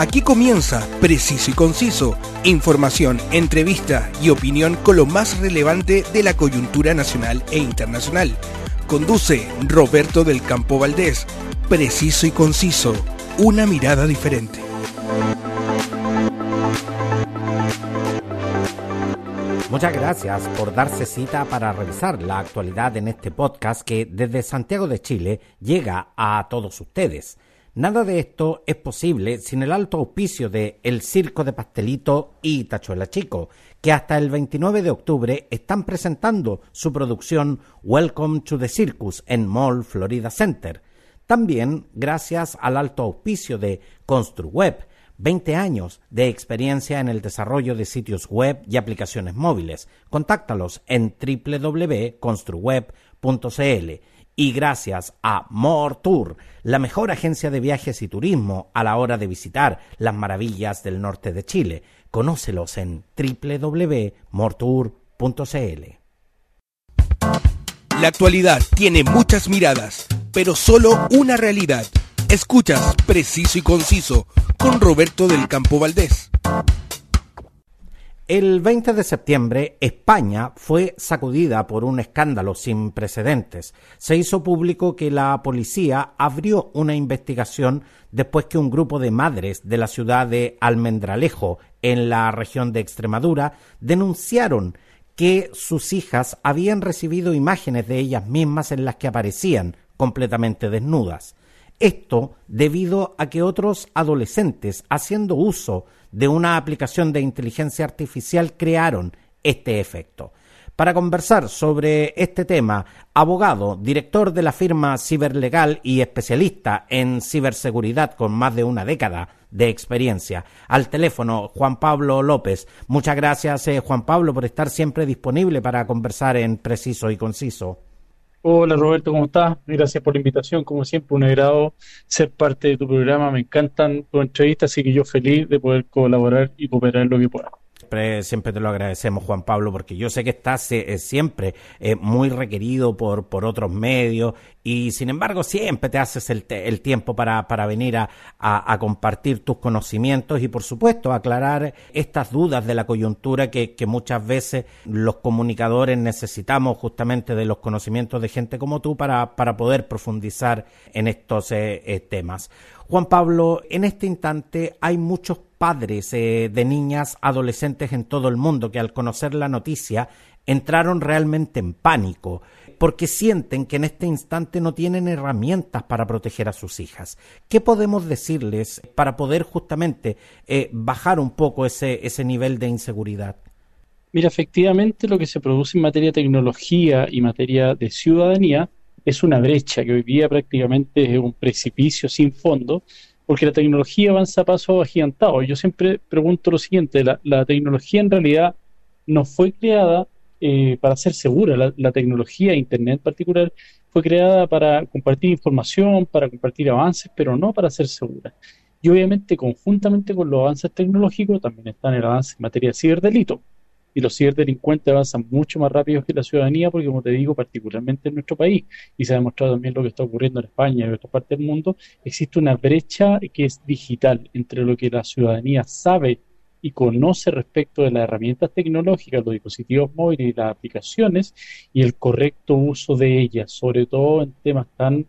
Aquí comienza Preciso y Conciso, información, entrevista y opinión con lo más relevante de la coyuntura nacional e internacional. Conduce Roberto del Campo Valdés. Preciso y Conciso, una mirada diferente. Muchas gracias por darse cita para revisar la actualidad en este podcast que desde Santiago de Chile llega a todos ustedes. Nada de esto es posible sin el alto auspicio de El Circo de Pastelito y Tachuela Chico, que hasta el 29 de octubre están presentando su producción Welcome to the Circus en Mall Florida Center. También gracias al alto auspicio de ConstruWeb, 20 años de experiencia en el desarrollo de sitios web y aplicaciones móviles. Contáctalos en www.construweb.cl y gracias a More Tour, la mejor agencia de viajes y turismo a la hora de visitar las maravillas del norte de Chile. Conócelos en www.mortour.cl. La actualidad tiene muchas miradas, pero solo una realidad. Escuchas Preciso y Conciso con Roberto del Campo Valdés. El 20 de septiembre, España fue sacudida por un escándalo sin precedentes. Se hizo público que la policía abrió una investigación después que un grupo de madres de la ciudad de Almendralejo, en la región de Extremadura, denunciaron que sus hijas habían recibido imágenes de ellas mismas en las que aparecían completamente desnudas. Esto debido a que otros adolescentes, haciendo uso de una aplicación de inteligencia artificial, crearon este efecto. Para conversar sobre este tema, abogado, director de la firma Ciberlegal y especialista en ciberseguridad con más de una década de experiencia. Al teléfono, Juan Pablo López. Muchas gracias, eh, Juan Pablo, por estar siempre disponible para conversar en preciso y conciso. Hola Roberto, ¿cómo estás? Gracias por la invitación, como siempre, un agrado ser parte de tu programa, me encantan tus entrevistas, así que yo feliz de poder colaborar y cooperar en lo que pueda siempre, te lo agradecemos, Juan Pablo, porque yo sé que estás eh, siempre eh, muy requerido por, por otros medios y sin embargo siempre te haces el, el tiempo para, para venir a, a, compartir tus conocimientos y por supuesto aclarar estas dudas de la coyuntura que, que muchas veces los comunicadores necesitamos justamente de los conocimientos de gente como tú para, para poder profundizar en estos eh, temas. Juan Pablo, en este instante hay muchos padres eh, de niñas, adolescentes en todo el mundo que al conocer la noticia entraron realmente en pánico porque sienten que en este instante no tienen herramientas para proteger a sus hijas. ¿Qué podemos decirles para poder justamente eh, bajar un poco ese, ese nivel de inseguridad? Mira, efectivamente lo que se produce en materia de tecnología y materia de ciudadanía es una brecha que hoy día prácticamente es un precipicio sin fondo, porque la tecnología avanza a paso agigantado. Yo siempre pregunto lo siguiente, la, tecnología en realidad no fue creada eh, para ser segura, la, la, tecnología, Internet en particular, fue creada para compartir información, para compartir avances, pero no para ser segura. Y obviamente, conjuntamente con los avances tecnológicos, también están el avance en materia de ciberdelito y los ciberdelincuentes avanzan mucho más rápido que la ciudadanía, porque como te digo, particularmente en nuestro país, y se ha demostrado también lo que está ocurriendo en España y en otras partes del mundo, existe una brecha que es digital entre lo que la ciudadanía sabe y conoce respecto de las herramientas tecnológicas, los dispositivos móviles y las aplicaciones, y el correcto uso de ellas, sobre todo en temas tan...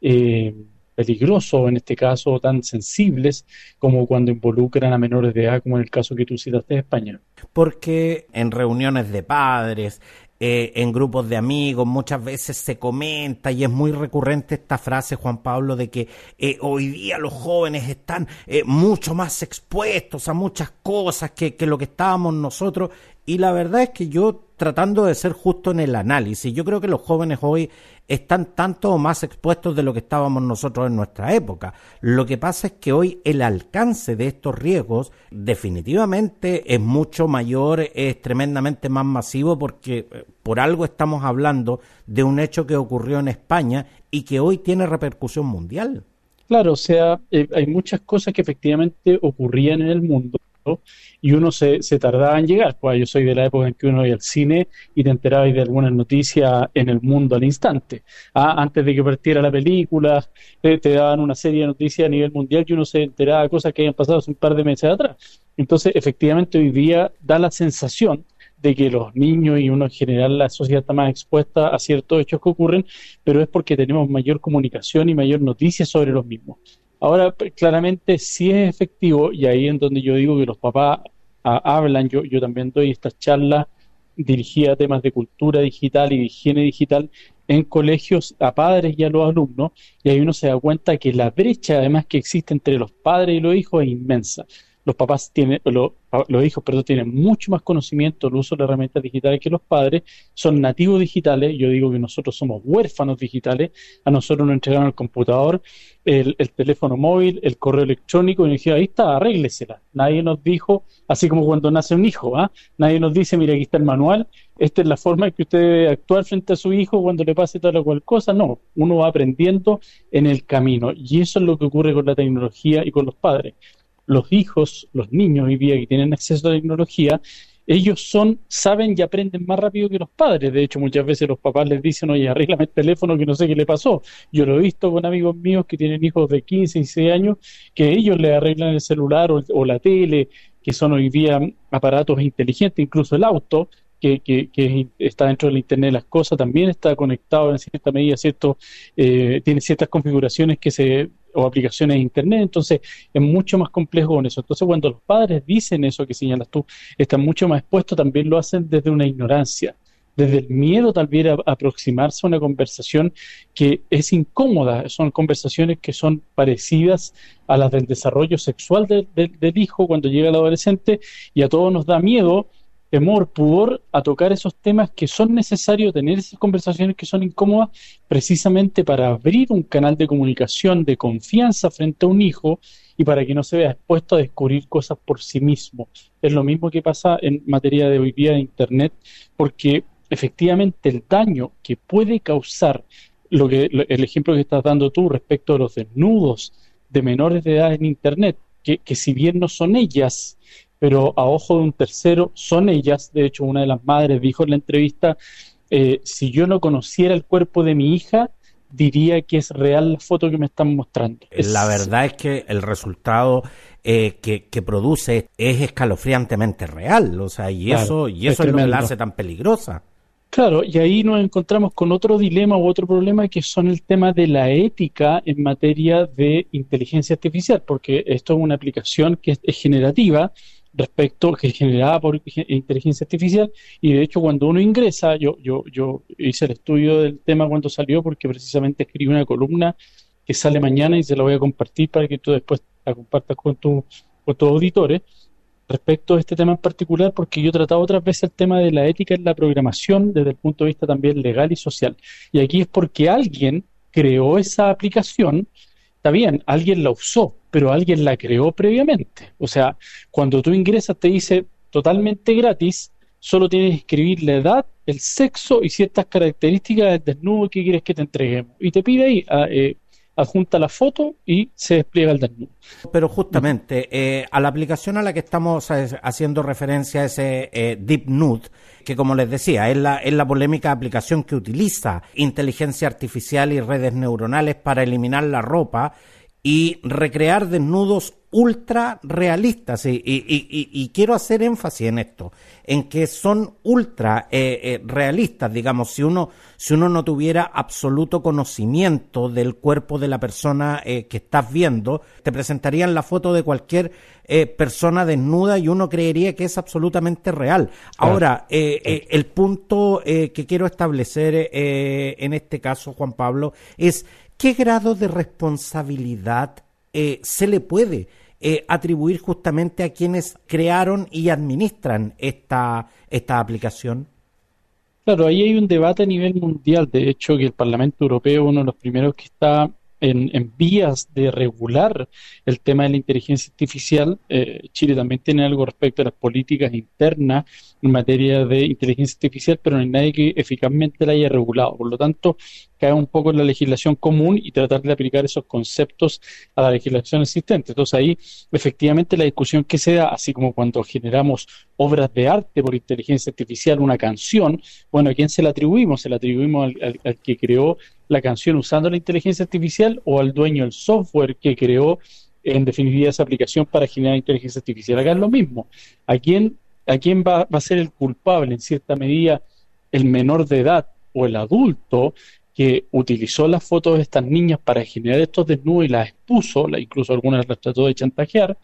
Eh, peligrosos, en este caso tan sensibles, como cuando involucran a menores de edad, como en el caso que tú citaste de España. Porque en reuniones de padres, eh, en grupos de amigos, muchas veces se comenta y es muy recurrente esta frase, Juan Pablo, de que eh, hoy día los jóvenes están eh, mucho más expuestos a muchas cosas que, que lo que estábamos nosotros. Y la verdad es que yo tratando de ser justo en el análisis. Yo creo que los jóvenes hoy están tanto o más expuestos de lo que estábamos nosotros en nuestra época. Lo que pasa es que hoy el alcance de estos riesgos definitivamente es mucho mayor, es tremendamente más masivo porque eh, por algo estamos hablando de un hecho que ocurrió en España y que hoy tiene repercusión mundial. Claro, o sea, eh, hay muchas cosas que efectivamente ocurrían en el mundo y uno se, se, tardaba en llegar. Pues yo soy de la época en que uno iba al cine y te enterabas de algunas noticias en el mundo al instante. Ah, antes de que partiera la película, eh, te daban una serie de noticias a nivel mundial y uno se enteraba de cosas que habían pasado hace un par de meses atrás. Entonces, efectivamente, hoy día da la sensación de que los niños y uno en general la sociedad está más expuesta a ciertos hechos que ocurren, pero es porque tenemos mayor comunicación y mayor noticia sobre los mismos. Ahora, claramente sí es efectivo, y ahí en donde yo digo que los papás ah, hablan, yo, yo también doy estas charlas dirigidas a temas de cultura digital y de higiene digital en colegios a padres y a los alumnos, y ahí uno se da cuenta que la brecha además que existe entre los padres y los hijos es inmensa los papás tienen, los, hijos, perdón, tienen mucho más conocimiento del uso de herramientas digitales que los padres, son nativos digitales, yo digo que nosotros somos huérfanos digitales, a nosotros nos entregaron el computador, el, teléfono móvil, el correo electrónico, y nos dijeron, ahí está, arréglesela. Nadie nos dijo, así como cuando nace un hijo, ¿ah? nadie nos dice, mira, aquí está el manual, esta es la forma en que usted debe actuar frente a su hijo cuando le pase tal o cual cosa, no, uno va aprendiendo en el camino, y eso es lo que ocurre con la tecnología y con los padres los hijos, los niños hoy día que tienen acceso a la tecnología, ellos son, saben y aprenden más rápido que los padres. De hecho, muchas veces los papás les dicen, oye, arréglame el teléfono que no sé qué le pasó. Yo lo he visto con amigos míos que tienen hijos de 15, y 16 años, que ellos le arreglan el celular o, la tele, que son hoy día aparatos inteligentes, incluso el auto, que, que, está dentro del Internet de las cosas, también está conectado en cierta medida, cierto, eh, tiene ciertas configuraciones que se o aplicaciones de Internet, entonces es mucho más complejo con eso. Entonces cuando los padres dicen eso que señalas tú, están mucho más expuestos, también lo hacen desde una ignorancia, desde el miedo tal vez a aproximarse a una conversación que es incómoda, son conversaciones que son parecidas a las del desarrollo sexual del hijo cuando llega el adolescente y a todos nos da miedo temor, pudor a tocar esos temas que son necesarios, tener esas conversaciones que son incómodas, precisamente para abrir un canal de comunicación de confianza frente a un hijo y para que no se vea expuesto a descubrir cosas por sí mismo. Es lo mismo que pasa en materia de hoy día de Internet, porque efectivamente el daño que puede causar lo que el ejemplo que estás dando tú respecto a los desnudos de menores de edad en Internet, que, que si bien no son ellas pero a ojo de un tercero son ellas. De hecho, una de las madres dijo en la entrevista, eh, si yo no conociera el cuerpo de mi hija, diría que es real la foto que me están mostrando. La verdad es que el resultado eh, que, produce es escalofriantemente real, o sea, y eso, y eso es, lo que la hace tan peligrosa. Claro, y ahí nos encontramos con otro dilema u otro problema que son el tema de la ética en materia de inteligencia artificial, porque esto es una aplicación que es generativa respecto que generada por inteligencia artificial y de hecho cuando uno ingresa, yo, yo, yo hice el estudio del tema cuando salió porque precisamente escribí una columna que sale mañana y se la voy a compartir para que tú después la compartas con, tu, con tus auditores respecto a este tema en particular porque yo he tratado otras veces el tema de la ética en la programación desde el punto de vista también legal y social. Y aquí es porque alguien creó esa aplicación está bien, alguien la usó, pero alguien la creó previamente. O sea, cuando tú ingresas te dice totalmente gratis, solo tienes que escribir la edad, el sexo y ciertas características del desnudo que quieres que te entreguemos. Y te pide ahí, ah, eh, adjunta la foto y se despliega el desnudo. Pero justamente eh, a la aplicación a la que estamos eh, haciendo referencia, ese eh, Deep Nude, que como les decía, es la, es la polémica aplicación que utiliza inteligencia artificial y redes neuronales para eliminar la ropa y recrear desnudos ultra realistas y, y, quiero hacer énfasis en esto, en que son ultra eh, eh, realistas, digamos, si uno, si uno no tuviera absoluto conocimiento del cuerpo de la persona eh, que estás viendo, te presentarían la foto de cualquier persona desnuda y uno creería que es absolutamente real. Ahora, el punto que quiero establecer en este caso, Juan Pablo, es qué grado de responsabilidad se le puede eh, atribuir justamente a quienes crearon y administran esta, esta aplicación? Claro, ahí hay un debate a nivel mundial. De hecho, que el Parlamento Europeo, uno de los primeros que está en, vías de regular el tema de la inteligencia artificial. Eh, Chile también tiene algo respecto a las políticas internas en materia de inteligencia artificial, pero no hay nadie que eficazmente la haya regulado. Por lo tanto, cae un poco en la legislación común y tratar de aplicar esos conceptos a la legislación existente. Entonces ahí, efectivamente, la discusión que se da, así como cuando generamos obras de arte por inteligencia artificial, una canción, bueno, ¿a quién se la atribuimos? ¿Se la atribuimos al que creó la canción usando la inteligencia artificial o al dueño del software que creó en definitiva esa aplicación para generar inteligencia artificial. Acá es lo mismo. ¿A quién, a quién va, a ser el culpable en cierta medida? El menor de edad o el adulto que utilizó las fotos de estas niñas para generar estos desnudos y las expuso, incluso algunas las trató de chantajear,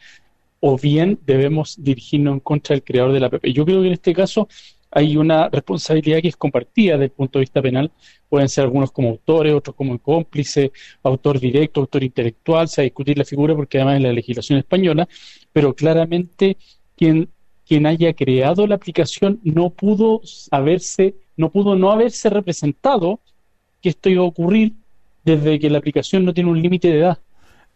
o bien debemos dirigirnos en contra del creador de la app. Yo creo que en este caso hay una responsabilidad que es compartida desde el punto de vista penal. Pueden ser algunos como autores, otros como cómplice, autor directo, autor intelectual, se va a discutir la figura porque además es la legislación española, pero claramente quien, quien haya creado la aplicación no pudo haberse, no pudo no haberse representado que esto iba a ocurrir desde que la aplicación no tiene un límite de edad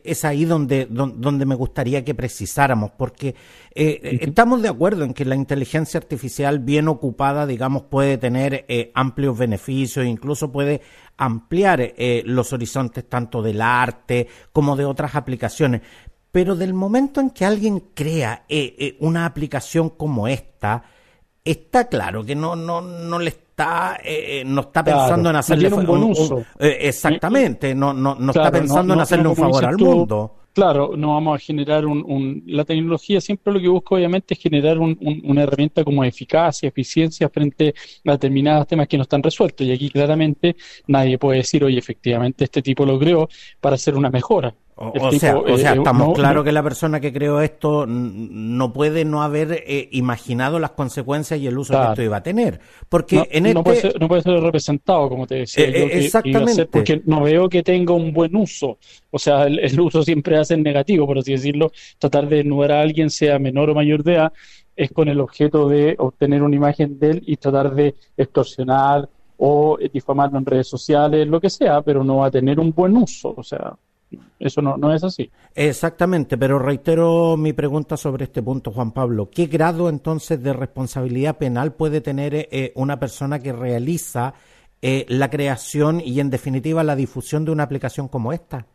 es ahí donde, donde, me gustaría que precisáramos, porque eh, estamos de acuerdo en que la inteligencia artificial bien ocupada, digamos, puede tener eh, amplios beneficios, incluso puede ampliar eh, los horizontes tanto del arte como de otras aplicaciones. Pero del momento en que alguien crea una aplicación como esta, está claro que no, no, no le está, eh, no está pensando en hacerle un buen uso. Eh, exactamente, no, no, no está pensando en hacerle un favor al mundo. Claro, no vamos a generar un, La tecnología siempre lo que busca, obviamente, es generar una herramienta como eficacia, eficiencia frente a determinados temas que no están resueltos. Y aquí claramente nadie puede decir, oye, efectivamente, este tipo lo creó para hacer una mejora. O, sea, o sea, eh, estamos claros que la persona que creó esto no puede no haber eh, imaginado las consecuencias y el uso que esto iba a tener. Porque no, en este... puede ser, no puede ser representado, como te decía. Eh, exactamente. porque no veo que tenga un buen uso. O sea, el, uso siempre hace negativo, por así decirlo. Tratar de desnudar a alguien, sea menor o mayor de edad, es con el objeto de obtener una imagen de él y tratar de extorsionar o difamarlo en redes sociales, lo que sea, pero no va a tener un buen uso. O sea, eso no, no es así. Exactamente, pero reitero mi pregunta sobre este punto, Juan Pablo. ¿Qué grado entonces de responsabilidad penal puede tener eh, una persona que realiza eh, la creación y en definitiva la difusión de una aplicación como esta?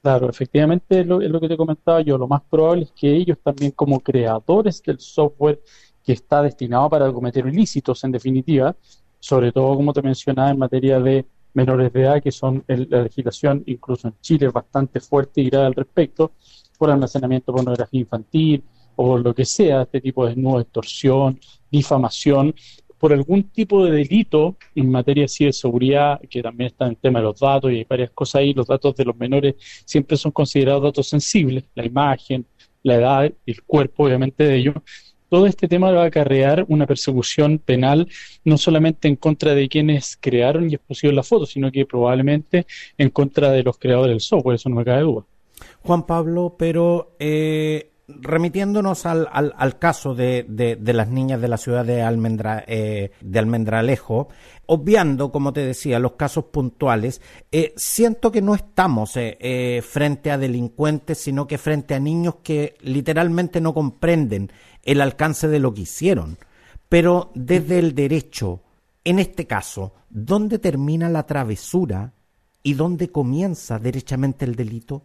Claro, efectivamente es lo, es lo que te comentaba yo. Lo más probable es que ellos también como creadores del software que está destinado para cometer ilícitos en definitiva, sobre todo como te mencionaba en materia de menores de edad, que son la legislación, incluso en Chile, bastante fuerte y grave al respecto, por almacenamiento de pornografía infantil o lo que sea, este tipo de desnudo, extorsión, difamación, por algún tipo de delito en materia de seguridad, que también está en el tema de los datos y hay varias cosas ahí, los datos de los menores siempre son considerados datos sensibles, la imagen, la edad, el cuerpo obviamente de ellos, todo este tema va a acarrear una persecución penal no solamente en contra de quienes crearon y expusieron la foto, sino que probablemente en contra de los creadores del software, eso no me cabe duda. Juan Pablo, pero eh, remitiéndonos al, al, caso de, de, las niñas de la ciudad de, Almendra, eh, de Almendralejo, obviando, como te decía, los casos puntuales, eh, siento que no estamos eh, frente a delincuentes, sino que frente a niños que literalmente no comprenden el alcance de lo que hicieron. Pero desde el derecho, en este caso, ¿dónde termina la travesura y dónde comienza derechamente el delito?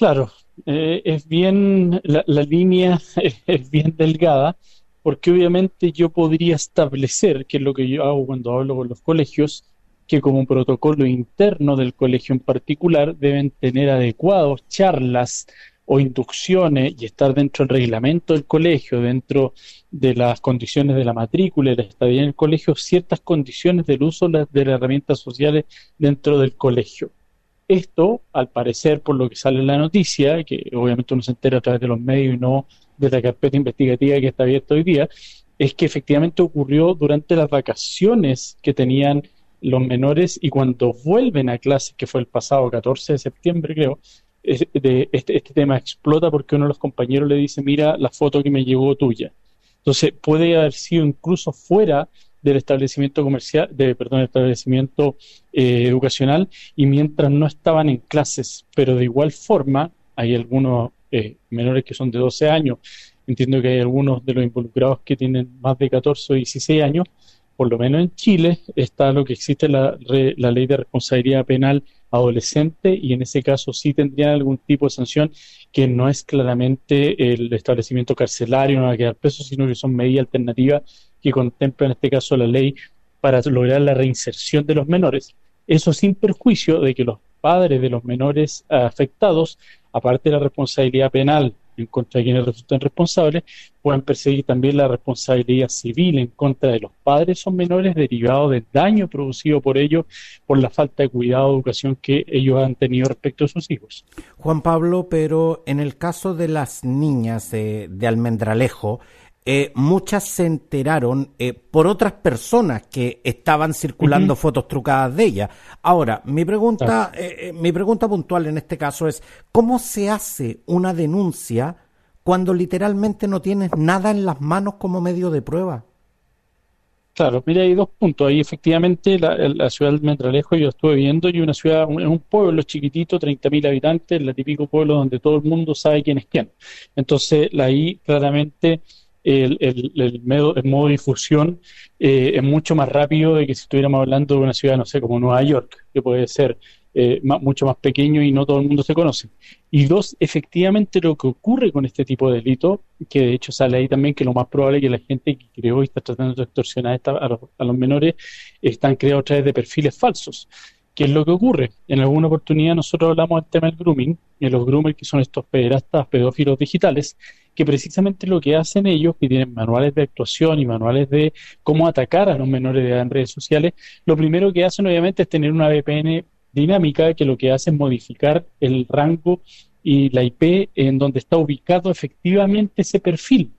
Claro, eh, es bien, la, línea es bien delgada, porque obviamente yo podría establecer, que es lo que yo hago cuando hablo con los colegios, que como protocolo interno del colegio en particular deben tener adecuados charlas o inducciones y estar dentro del reglamento del colegio, dentro de las condiciones de la matrícula y la estadía en el colegio, ciertas condiciones del uso de las herramientas sociales dentro del colegio. Esto, al parecer, por lo que sale en la noticia, que obviamente uno se entera a través de los medios y no de la carpeta investigativa que está abierta hoy día, es que efectivamente ocurrió durante las vacaciones que tenían los menores y cuando vuelven a clases, que fue el pasado 14 de septiembre creo, este, este, tema explota porque uno de los compañeros le dice, mira la foto que me llegó tuya. Entonces puede haber sido incluso fuera del establecimiento comercial, de, perdón, establecimiento eh, educacional y mientras no estaban en clases, pero de igual forma hay algunos eh, menores que son de 12 años, entiendo que hay algunos de los involucrados que tienen más de 14 o 16 años, por lo menos en Chile está lo que existe la, la ley de responsabilidad penal adolescente y en ese caso sí tendrían algún tipo de sanción que no es claramente el establecimiento carcelario, no va a quedar preso, sino que son medidas alternativas que contempla en este caso la ley para lograr la reinserción de los menores. Eso sin perjuicio de que los padres de los menores afectados, aparte de la responsabilidad penal en contra de quienes resulten responsables, pueden perseguir también la responsabilidad civil en contra de los padres o menores derivado del daño producido por ellos por la falta de cuidado o educación que ellos han tenido respecto a sus hijos. Juan Pablo, pero en el caso de las niñas de, de Almendralejo, eh, muchas se enteraron eh, por otras personas que estaban circulando fotos trucadas de ella. Ahora, mi pregunta, eh, mi pregunta puntual en este caso es, ¿cómo se hace una denuncia cuando literalmente no tienes nada en las manos como medio de prueba? Claro, mira, hay dos puntos. Ahí efectivamente la, ciudad de Mendralejo yo estuve viendo y una ciudad, un, un pueblo chiquitito, 30.000 habitantes, el típico pueblo donde todo el mundo sabe quién es quién. Entonces, ahí claramente el, el, el, modo, de difusión eh, es mucho más rápido de que si estuviéramos hablando de una ciudad, no sé, como Nueva York, que puede ser eh, mucho más pequeño y no todo el mundo se conoce. Y dos, efectivamente lo que ocurre con este tipo de delito, que de hecho sale ahí también que lo más probable es que la gente que creó y está tratando de extorsionar a, los, a los menores están creados a través de perfiles falsos. ¿Qué es lo que ocurre? En alguna oportunidad nosotros hablamos del tema del grooming, y los groomers que son estos pederastas, pedófilos digitales, que precisamente lo que hacen ellos, que tienen manuales de actuación y manuales de cómo atacar a los menores de edad en redes sociales, lo primero que hacen obviamente es tener una VPN dinámica que lo que hace es modificar el rango y la IP en donde está ubicado efectivamente ese perfil.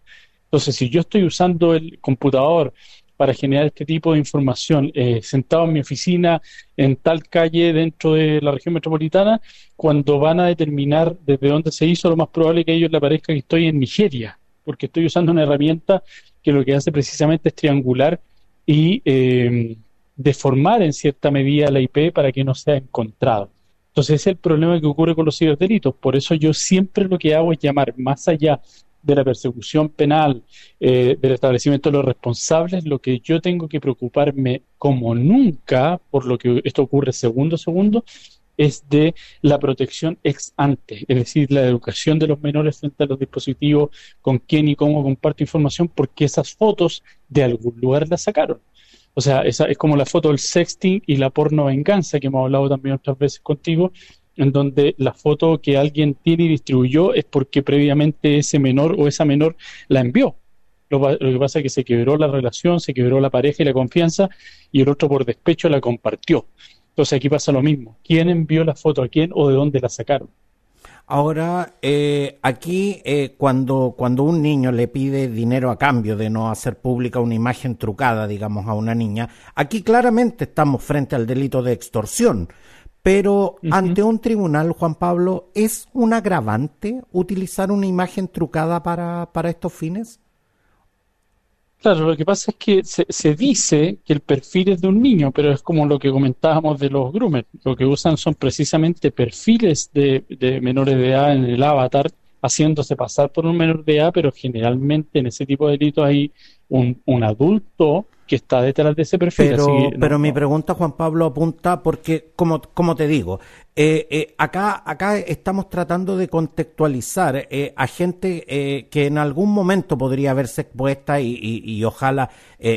Entonces, si yo estoy usando el computador para generar este tipo de información eh, sentado en mi oficina en tal calle dentro de la región metropolitana, cuando van a determinar desde dónde se hizo, lo más probable que a ellos les parezca que estoy en Nigeria, porque estoy usando una herramienta que lo que hace precisamente es triangular y eh, deformar en cierta medida la IP para que no sea encontrado. Entonces ese es el problema que ocurre con los ciberdelitos. Por eso yo siempre lo que hago es llamar más allá de la persecución penal, eh, del establecimiento de los responsables, lo que yo tengo que preocuparme como nunca, por lo que esto ocurre segundo a segundo, es de la protección ex ante, es decir, la educación de los menores frente a los dispositivos, con quién y cómo comparto información, porque esas fotos de algún lugar las sacaron. O sea, esa es como la foto del sexting y la porno venganza que hemos hablado también otras veces contigo, en donde la foto que alguien tiene y distribuyó es porque previamente ese menor o esa menor la envió. Lo, que pasa es que se quebró la relación, se quebró la pareja y la confianza y el otro por despecho la compartió. Entonces aquí pasa lo mismo. ¿Quién envió la foto a quién o de dónde la sacaron? Ahora, eh, aquí eh, cuando, cuando un niño le pide dinero a cambio de no hacer pública una imagen trucada, digamos, a una niña, aquí claramente estamos frente al delito de extorsión. Pero ante un tribunal, Juan Pablo, ¿es un agravante utilizar una imagen trucada para, para estos fines? Claro, lo que pasa es que se, se, dice que el perfil es de un niño, pero es como lo que comentábamos de los groomers. Lo que usan son precisamente perfiles de, de menores de edad en el avatar, haciéndose pasar por un menor de edad, pero generalmente en ese tipo de delitos hay un, un adulto que está detrás de ese perfil. Pero, pero mi pregunta, Juan Pablo, apunta porque, como, como te digo, eh, eh, acá, acá estamos tratando de contextualizar eh, a gente que en algún momento podría verse expuesta y, y, ojalá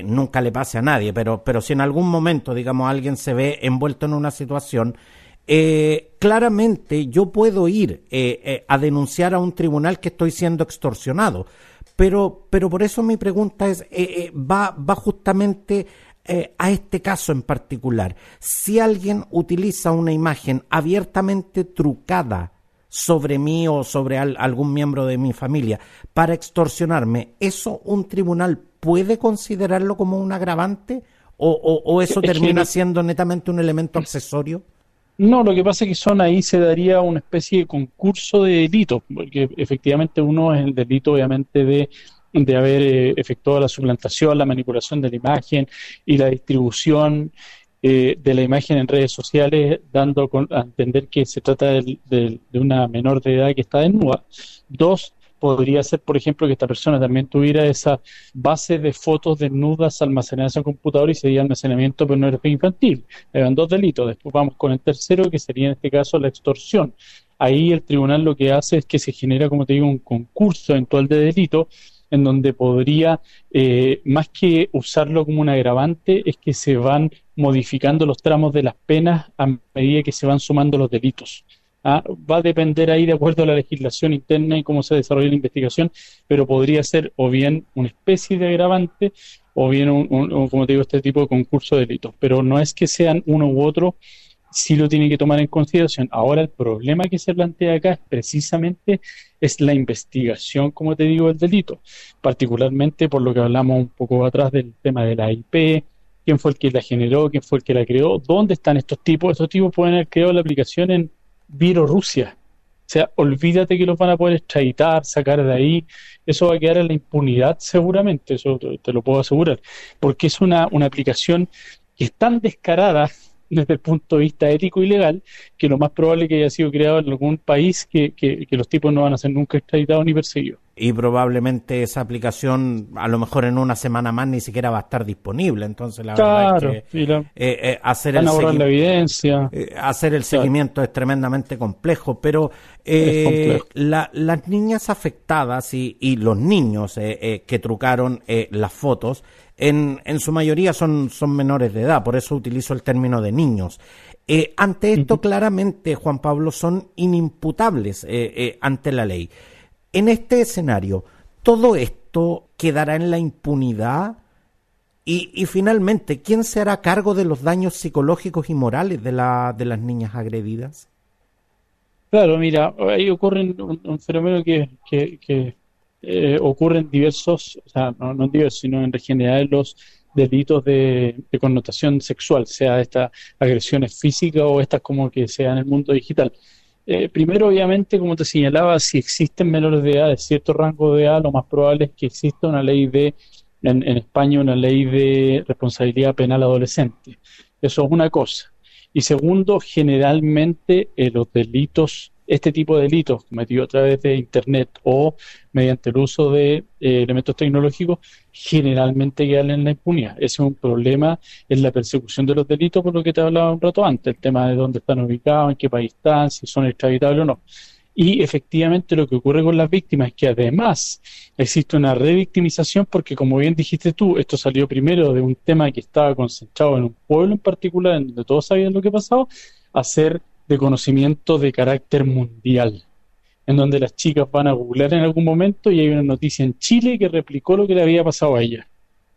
nunca le pase a nadie, pero, pero si en algún momento, digamos, alguien se ve envuelto en una situación, claramente yo puedo ir a denunciar a un tribunal que estoy siendo extorsionado pero, pero por eso mi pregunta es, eh, eh, va, va justamente eh, a este caso en particular. Si alguien utiliza una imagen abiertamente trucada sobre mí o sobre algún miembro de mi familia para extorsionarme, ¿eso un tribunal puede considerarlo como un agravante? ¿O, o eso termina siendo netamente un elemento accesorio? No, lo que pasa es que son ahí se daría una especie de concurso de delitos, porque efectivamente uno es el delito obviamente de de haber eh, efectuado la suplantación, la manipulación de la imagen y la distribución eh, de la imagen en redes sociales, dando a entender que se trata de, una menor de edad que está desnuda. Dos, podría ser, por ejemplo, que esta persona también tuviera esa base de fotos desnudas almacenadas en el computador y sería almacenamiento pornográfico infantil. Eran dos delitos. Después vamos con el tercero, que sería en este caso la extorsión. Ahí el tribunal lo que hace es que se genera, como te digo, un concurso eventual de delito en donde podría, eh, más que usarlo como un agravante, es que se van modificando los tramos de las penas a medida que se van sumando los delitos. ¿Ah? Va a depender ahí de acuerdo a la legislación interna y cómo se desarrolla la investigación, pero podría ser o bien una especie de agravante o bien, un, como te digo, este tipo de concurso de delitos. Pero no es que sean uno u otro, sí lo tiene que tomar en consideración. Ahora el problema que se plantea acá es precisamente es la investigación, como te digo, del delito, particularmente por lo que hablamos un poco atrás del tema de la IP, quién fue el que la generó, quién fue el que la creó, dónde están estos tipos. Estos tipos pueden haber creado la aplicación en Bielorrusia. O sea, olvídate que los van a poder extraditar, sacar de ahí. Eso va a quedar en la impunidad seguramente, eso te, lo puedo asegurar. Porque es una, una aplicación que es tan descarada desde el punto de vista ético y legal, que lo más probable que haya sido creado en algún país que, que, los tipos no van a ser nunca extraditados ni perseguidos. Y probablemente esa aplicación, a lo mejor en una semana más, ni siquiera va a estar disponible. Entonces, la verdad es que eh, eh, hacer, el la evidencia. Eh, hacer el seguimiento es tremendamente complejo, pero las niñas afectadas y, y los niños que trucaron las fotos, en, en su mayoría son, son menores de edad, por eso utilizo el término de niños. Eh, ante esto, claramente, Juan Pablo, son inimputables eh, eh, ante la ley. En este escenario, ¿todo esto quedará en la impunidad? Y, y finalmente, ¿quién se hará cargo de los daños psicológicos y morales de, la, de las niñas agredidas? Claro, mira, ahí ocurre un, fenómeno que, que eh, ocurren diversos, o sea, no, no diversos, sino en general los delitos de, connotación sexual, sea estas agresiones físicas o estas como que sea en el mundo digital. Eh, primero, obviamente, como te señalaba, si existen menores de edad de cierto rango de edad, lo más probable es que exista una ley de, en, España, una ley de responsabilidad penal adolescente. Eso es una cosa. Y segundo, generalmente eh, los delitos este tipo de delitos cometidos a través de Internet o mediante el uso de eh, elementos tecnológicos generalmente quedan en la impunidad. Ese es un problema en la persecución de los delitos, por lo que te hablaba un rato antes, el tema de dónde están ubicados, en qué país están, si son extraditables o no. Y efectivamente lo que ocurre con las víctimas es que además existe una revictimización porque como bien dijiste tú, esto salió primero de un tema que estaba concentrado en un pueblo en particular, en donde todos sabían lo que pasaba, a ser de conocimiento de carácter mundial, en donde las chicas van a googlear en algún momento y hay una noticia en Chile que replicó lo que le había pasado a ella.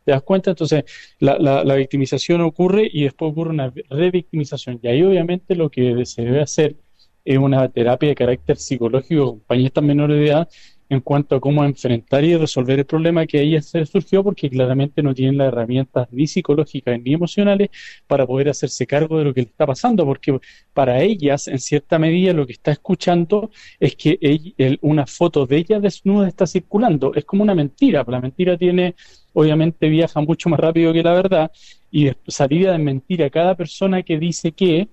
¿Te das cuenta? Entonces, la, la, victimización ocurre y después ocurre una revictimización. Y ahí obviamente lo que se debe hacer es una terapia de carácter psicológico con estas menores de edad en cuanto a cómo enfrentar y resolver el problema que ahí se surgió, porque claramente no tienen las herramientas ni psicológicas ni emocionales para poder hacerse cargo de lo que le está pasando, porque para ellas, en cierta medida, lo que está escuchando es que una foto de ella desnuda está circulando. Es como una mentira, la mentira tiene, obviamente viaja mucho más rápido que la verdad, y salir a desmentir a cada persona que dice que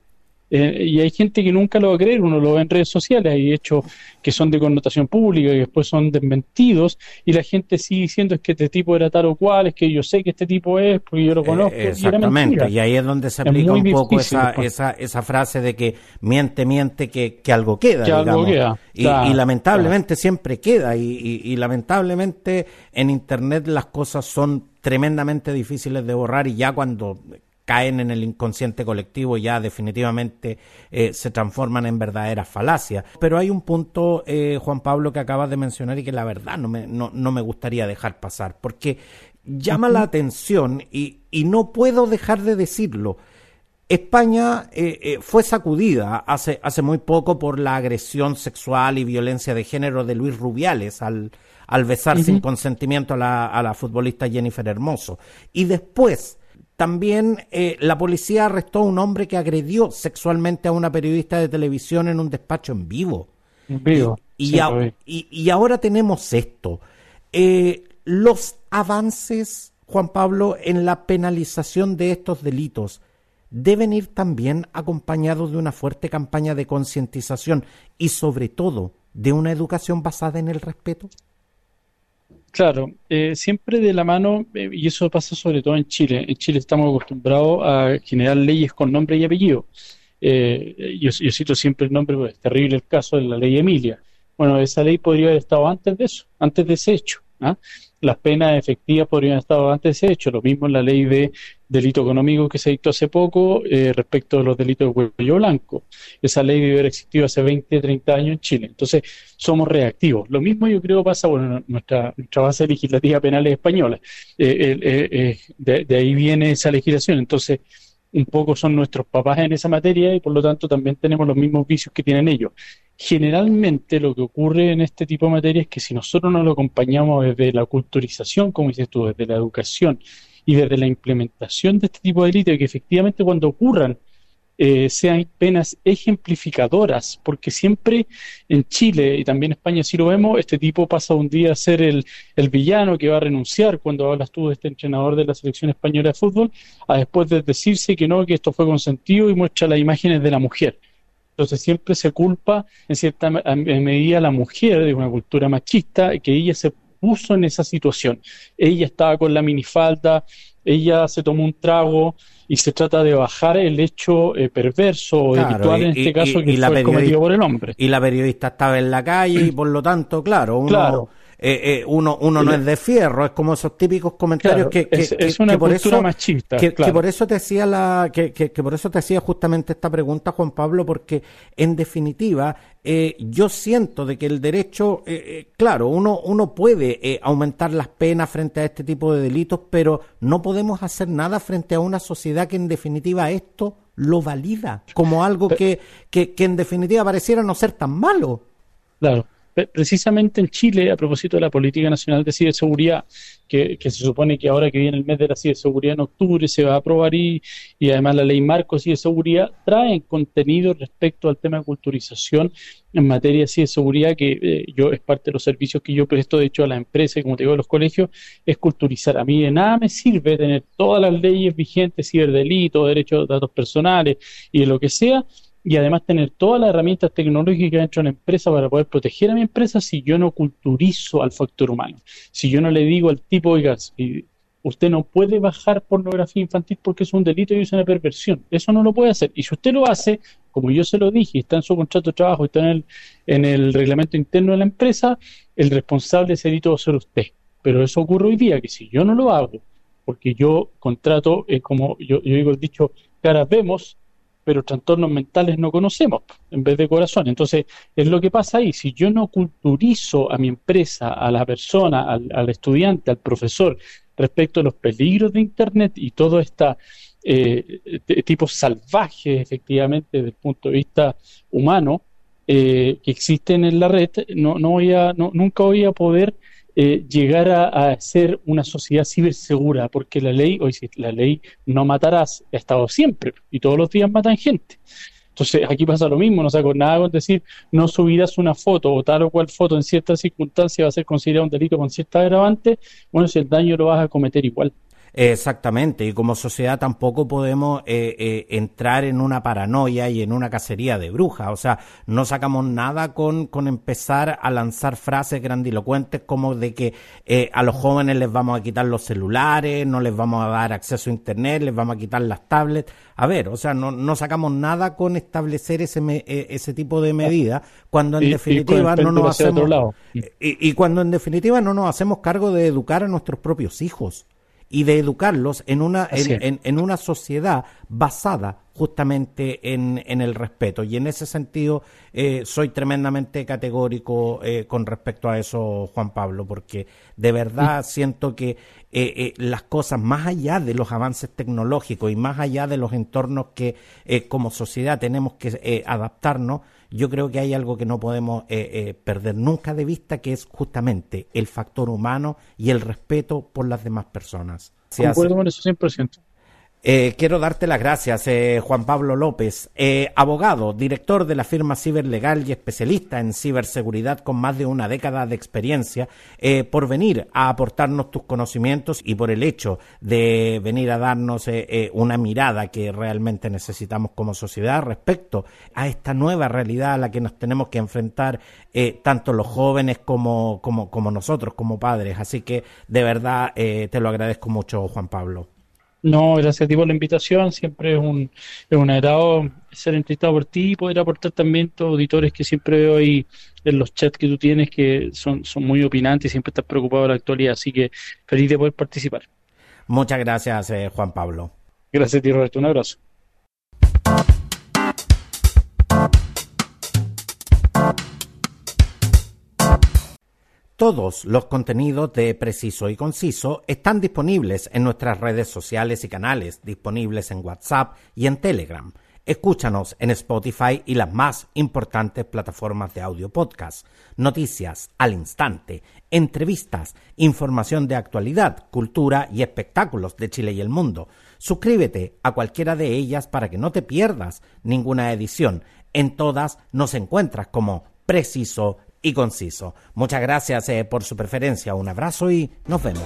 eh, y hay gente que nunca lo va a creer, uno lo ve en redes sociales, hay hechos que son de connotación pública y después son desmentidos, y la gente sigue diciendo es que este tipo era tal o cual, es que yo sé que este tipo es, porque yo lo eh, conozco. exactamente, y, ahí es donde se aplica un poco esa, esa, esa frase de que miente, miente, que, que algo queda. Y, lamentablemente siempre queda, y, y lamentablemente en Internet las cosas son tremendamente difíciles de borrar y ya cuando caen en el inconsciente colectivo ya definitivamente eh, se transforman en verdaderas falacias. Pero hay un punto, eh, Juan Pablo, que acabas de mencionar y que la verdad no me, no, no me gustaría dejar pasar, porque llama la atención y, y no puedo dejar de decirlo. España eh, fue sacudida hace, hace muy poco por la agresión sexual y violencia de género de Luis Rubiales al, al besar sin consentimiento a la, a la futbolista Jennifer Hermoso. Y después, también eh, la policía arrestó a un hombre que agredió sexualmente a una periodista de televisión en un despacho en vivo. En vivo. Y, y, ahora tenemos esto. Eh, los avances, Juan Pablo, en la penalización de estos delitos deben ir también acompañados de una fuerte campaña de concientización y sobre todo de una educación basada en el respeto? Claro, eh, siempre de la mano, eh, y eso pasa sobre todo en Chile. En Chile estamos acostumbrados a generar leyes con nombre y apellido. Eh, yo, yo, cito siempre el nombre, porque es terrible el caso de la ley Emilia. Bueno, esa ley podría haber estado antes de eso, antes de ese hecho. ¿ah? Las penas efectivas podrían haber estado antes de ese hecho. Lo mismo en la ley de delito económico que se dictó hace poco eh, respecto a los delitos de cuello blanco. Esa ley debe haber existido hace 20, 30 años en Chile. Entonces, somos reactivos. Lo mismo yo creo pasa, bueno, nuestra, nuestra base legislativa penal es española. Eh, eh, de, de ahí viene esa legislación. Entonces, un poco son nuestros papás en esa materia y por lo tanto también tenemos los mismos vicios que tienen ellos. Generalmente lo que ocurre en este tipo de materia es que si nosotros no lo acompañamos desde la culturización, como dices tú, desde la educación y desde la implementación de este tipo de delitos, que efectivamente cuando ocurran eh, sean penas ejemplificadoras, porque siempre en Chile y también en España, si lo vemos, este tipo pasa un día a ser el, el, villano que va a renunciar cuando hablas tú de este entrenador de la selección española de fútbol, a después de decirse que no, que esto fue consentido y muestra las imágenes de la mujer. Entonces siempre se culpa en cierta medida a la mujer de una cultura machista que ella se puso en esa situación. Ella estaba con la minifalda, ella se tomó un trago y se trata de bajar el hecho eh, perverso o claro, en este caso que fue cometido por el hombre. Y la periodista estaba en la calle y por lo tanto, claro, uno, claro. Eh, eh, uno, uno no es de fierro, es como esos típicos comentarios que, que, es, una que por eso, machista, que, por eso te hacía la, que, que, por eso te hacía justamente esta pregunta, Juan Pablo, porque en definitiva eh, yo siento de que el derecho, eh, eh, claro, uno, uno puede aumentar las penas frente a este tipo de delitos, pero no podemos hacer nada frente a una sociedad que en definitiva esto lo valida como algo que, que, que en definitiva pareciera no ser tan malo. Claro, precisamente en Chile, a propósito de la Política Nacional de Ciberseguridad, que, se supone que ahora que viene el mes de la ciberseguridad en octubre se va a aprobar y, y además la ley marco de ciberseguridad trae contenido respecto al tema de culturización en materia de ciberseguridad que eh, yo es parte de los servicios que yo presto de hecho a la empresa y como te digo a los colegios es culturizar. A mí de nada me sirve tener todas las leyes vigentes, ciberdelito, derechos de datos personales y de lo que sea y además tener todas las herramientas tecnológicas dentro de la empresa para poder proteger a mi empresa si yo no culturizo al factor humano. Si yo no le digo al tipo, oiga, usted no puede bajar pornografía infantil porque es un delito y es una perversión. Eso no lo puede hacer. Y si usted lo hace, como yo se lo dije, está en su contrato de trabajo, está en el, en el reglamento interno de la empresa, el responsable de ese delito va a ser usted. Pero eso ocurre hoy día, que si yo no lo hago, porque yo contrato, eh, como yo, yo digo el dicho, caras vemos, pero trastornos mentales no conocemos en vez de corazón. Entonces, es lo que pasa ahí. Si yo no culturizo a mi empresa, a la persona, al, estudiante, al profesor, respecto a los peligros de Internet y todo este eh, tipo salvaje, efectivamente, desde el punto de vista humano, eh, que existen en la red, no, no voy a, no, nunca voy a poder eh, llegar a, ser una sociedad cibersegura, porque la ley, hoy la ley no matarás, ha estado siempre y todos los días matan gente. Entonces aquí pasa lo mismo, no saco nada con decir no subirás una foto o tal o cual foto en ciertas circunstancias va a ser considerado un delito con cierta agravante, bueno, si el daño lo vas a cometer igual. Exactamente, y como sociedad tampoco podemos eh, eh, entrar en una paranoia y en una cacería de brujas. O sea, no sacamos nada con, con empezar a lanzar frases grandilocuentes como de que eh, a los jóvenes les vamos a quitar los celulares, no les vamos a dar acceso a Internet, les vamos a quitar las tablets. A ver, o sea, no, no sacamos nada con establecer ese, ese tipo de medidas cuando en definitiva no nos hacemos... Y, y cuando en definitiva no nos hacemos cargo de educar a nuestros propios hijos y de educarlos en una, en, en, una sociedad basada justamente en, en, el respeto. Y en ese sentido eh, soy tremendamente categórico eh, con respecto a eso, Juan Pablo, porque de verdad siento que eh, las cosas, más allá de los avances tecnológicos y más allá de los entornos que como sociedad tenemos que adaptarnos, yo creo que hay algo que no podemos eh, eh, perder nunca de vista, que es justamente el factor humano y el respeto por las demás personas. Concuerdo con eso 100%. Eh, quiero darte las gracias, eh, Juan Pablo López, eh, abogado, director de la firma Ciberlegal y especialista en ciberseguridad con más de una década de experiencia, por venir a aportarnos tus conocimientos y por el hecho de venir a darnos una mirada que realmente necesitamos como sociedad respecto a esta nueva realidad a la que nos tenemos que enfrentar tanto los jóvenes como, como, como nosotros, como padres. Así que de verdad te lo agradezco mucho, Juan Pablo. No, gracias a ti por la invitación. Siempre es un, es un agrado ser entrevistado por ti y poder aportar también a tus auditores que siempre veo ahí en los chats que tú tienes que son, son muy opinantes y siempre estás preocupado de la actualidad. Así que feliz de poder participar. Muchas gracias, eh, Juan Pablo. Gracias a ti, Roberto. Un abrazo. Todos los contenidos de Preciso y Conciso están disponibles en nuestras redes sociales y canales, disponibles en WhatsApp y en Telegram. Escúchanos en Spotify y las más importantes plataformas de audio podcast. Noticias al instante, entrevistas, información de actualidad, cultura y espectáculos de Chile y el mundo. Suscríbete a cualquiera de ellas para que no te pierdas ninguna edición. En todas nos encuentras como Preciso y conciso. Muchas gracias eh, por su preferencia, un abrazo y nos vemos.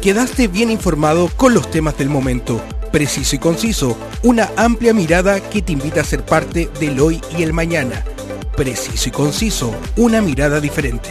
Quedaste bien informado con los temas del momento, preciso y conciso, una amplia mirada que te invita a ser parte del hoy y el mañana. Preciso y conciso, una mirada diferente.